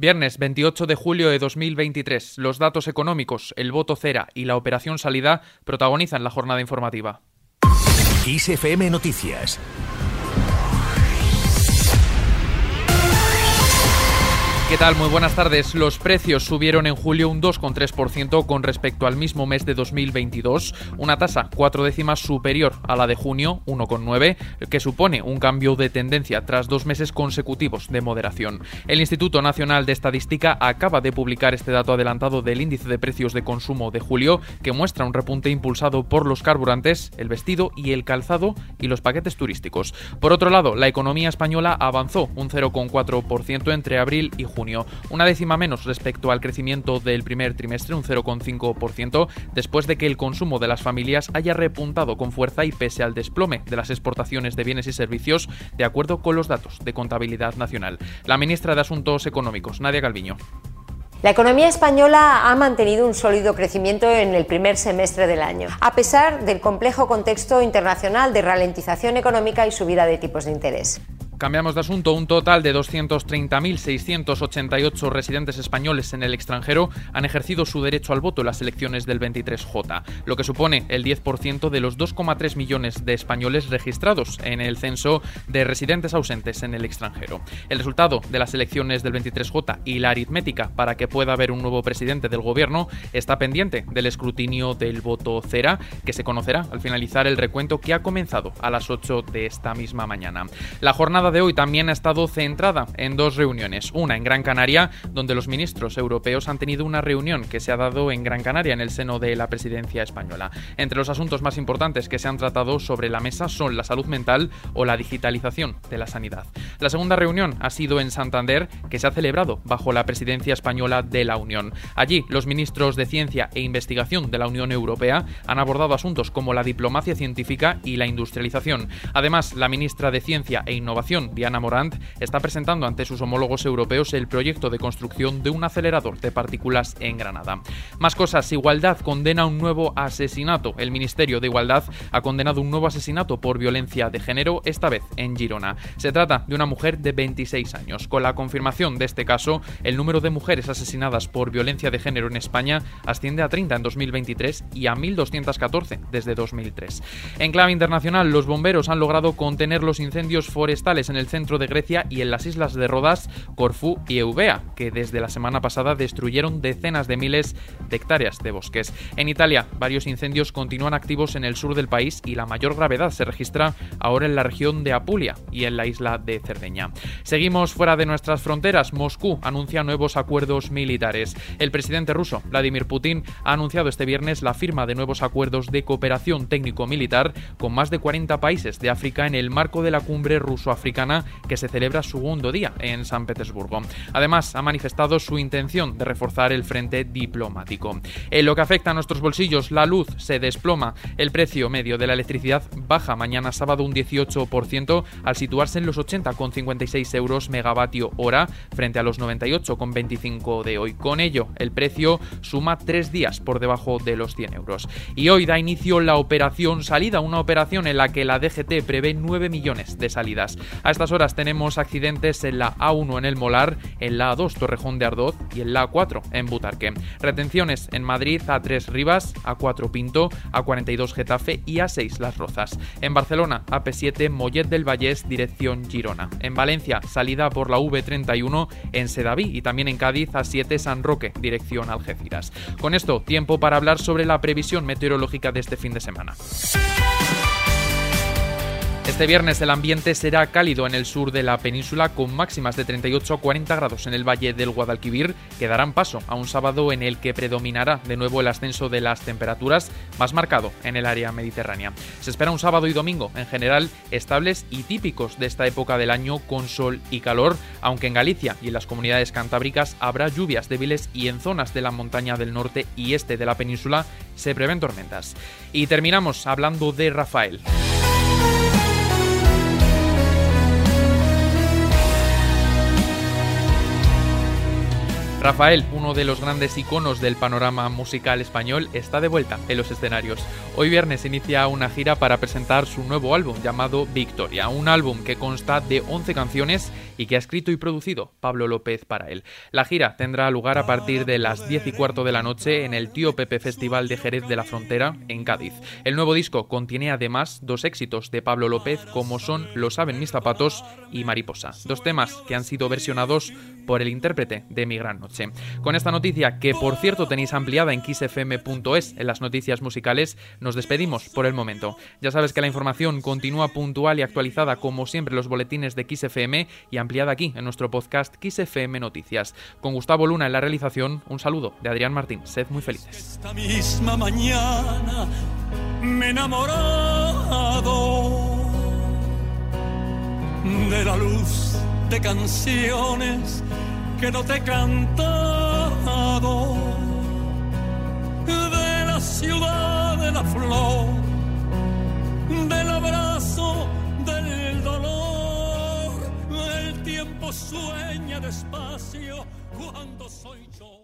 Viernes 28 de julio de 2023. Los datos económicos, el voto cera y la operación salida protagonizan la jornada informativa. Noticias. ¿Qué tal? Muy buenas tardes. Los precios subieron en julio un 2,3% con respecto al mismo mes de 2022, una tasa cuatro décimas superior a la de junio, 1,9, que supone un cambio de tendencia tras dos meses consecutivos de moderación. El Instituto Nacional de Estadística acaba de publicar este dato adelantado del índice de precios de consumo de julio, que muestra un repunte impulsado por los carburantes, el vestido y el calzado y los paquetes turísticos. Por otro lado, la economía española avanzó un 0,4% entre abril y junio una décima menos respecto al crecimiento del primer trimestre, un 0,5%, después de que el consumo de las familias haya repuntado con fuerza y pese al desplome de las exportaciones de bienes y servicios, de acuerdo con los datos de contabilidad nacional. La ministra de Asuntos Económicos, Nadia Calviño. La economía española ha mantenido un sólido crecimiento en el primer semestre del año, a pesar del complejo contexto internacional de ralentización económica y subida de tipos de interés. Cambiamos de asunto. Un total de 230.688 residentes españoles en el extranjero han ejercido su derecho al voto en las elecciones del 23J, lo que supone el 10% de los 2,3 millones de españoles registrados en el censo de residentes ausentes en el extranjero. El resultado de las elecciones del 23J y la aritmética para que pueda haber un nuevo presidente del gobierno está pendiente del escrutinio del voto cera, que se conocerá al finalizar el recuento que ha comenzado a las 8 de esta misma mañana. La jornada de hoy también ha estado centrada en dos reuniones. Una en Gran Canaria, donde los ministros europeos han tenido una reunión que se ha dado en Gran Canaria en el seno de la presidencia española. Entre los asuntos más importantes que se han tratado sobre la mesa son la salud mental o la digitalización de la sanidad. La segunda reunión ha sido en Santander, que se ha celebrado bajo la presidencia española de la Unión. Allí, los ministros de Ciencia e Investigación de la Unión Europea han abordado asuntos como la diplomacia científica y la industrialización. Además, la ministra de Ciencia e Innovación Diana Morant, está presentando ante sus homólogos europeos el proyecto de construcción de un acelerador de partículas en Granada. Más cosas, Igualdad condena un nuevo asesinato. El Ministerio de Igualdad ha condenado un nuevo asesinato por violencia de género, esta vez en Girona. Se trata de una mujer de 26 años. Con la confirmación de este caso, el número de mujeres asesinadas por violencia de género en España asciende a 30 en 2023 y a 1.214 desde 2003. En clave internacional, los bomberos han logrado contener los incendios forestales en el centro de Grecia y en las islas de Rodas, Corfú y Eubea, que desde la semana pasada destruyeron decenas de miles de hectáreas de bosques. En Italia, varios incendios continúan activos en el sur del país y la mayor gravedad se registra ahora en la región de Apulia y en la isla de Cerdeña. Seguimos fuera de nuestras fronteras. Moscú anuncia nuevos acuerdos militares. El presidente ruso, Vladimir Putin, ha anunciado este viernes la firma de nuevos acuerdos de cooperación técnico-militar con más de 40 países de África en el marco de la cumbre ruso-africana que se celebra segundo día en San Petersburgo. Además, ha manifestado su intención de reforzar el frente diplomático. En lo que afecta a nuestros bolsillos, la luz se desploma. El precio medio de la electricidad baja mañana sábado un 18% al situarse en los 80,56 euros megavatio hora frente a los 98,25 de hoy. Con ello, el precio suma tres días por debajo de los 100 euros. Y hoy da inicio la operación salida, una operación en la que la DGT prevé 9 millones de salidas. A estas horas tenemos accidentes en la A1 en el Molar, en la A2 Torrejón de Ardoz y en la A4 en Butarque. Retenciones en Madrid A3 Rivas, A4 Pinto, A42 Getafe y A6 Las Rozas. En Barcelona AP7 Mollet del Vallés dirección Girona. En Valencia salida por la V31 en Sedaví y también en Cádiz A7 San Roque dirección Algeciras. Con esto tiempo para hablar sobre la previsión meteorológica de este fin de semana. Este viernes el ambiente será cálido en el sur de la península con máximas de 38 a 40 grados en el valle del Guadalquivir que darán paso a un sábado en el que predominará de nuevo el ascenso de las temperaturas más marcado en el área mediterránea. Se espera un sábado y domingo en general estables y típicos de esta época del año con sol y calor, aunque en Galicia y en las comunidades cantábricas habrá lluvias débiles y en zonas de la montaña del norte y este de la península se prevén tormentas. Y terminamos hablando de Rafael. Rafael, uno de los grandes iconos del panorama musical español, está de vuelta en los escenarios. Hoy viernes inicia una gira para presentar su nuevo álbum llamado Victoria, un álbum que consta de 11 canciones y que ha escrito y producido Pablo López para él. La gira tendrá lugar a partir de las 10 y cuarto de la noche en el Tío Pepe Festival de Jerez de la Frontera, en Cádiz. El nuevo disco contiene además dos éxitos de Pablo López como son Lo saben mis zapatos y Mariposa, dos temas que han sido versionados por el intérprete de Mi Gran Con esta noticia, que por cierto tenéis ampliada en kissfm.es en las noticias musicales, nos despedimos por el momento. Ya sabes que la información continúa puntual y actualizada como siempre los boletines de XFM y ampliada aquí en nuestro podcast XFM Noticias. Con Gustavo Luna en la realización, un saludo de Adrián Martín. Sed muy felices. Esta misma mañana me enamorado de la luz de canciones que no te he cantado, de la ciudad de la flor, del abrazo del dolor, el tiempo sueña despacio cuando soy yo.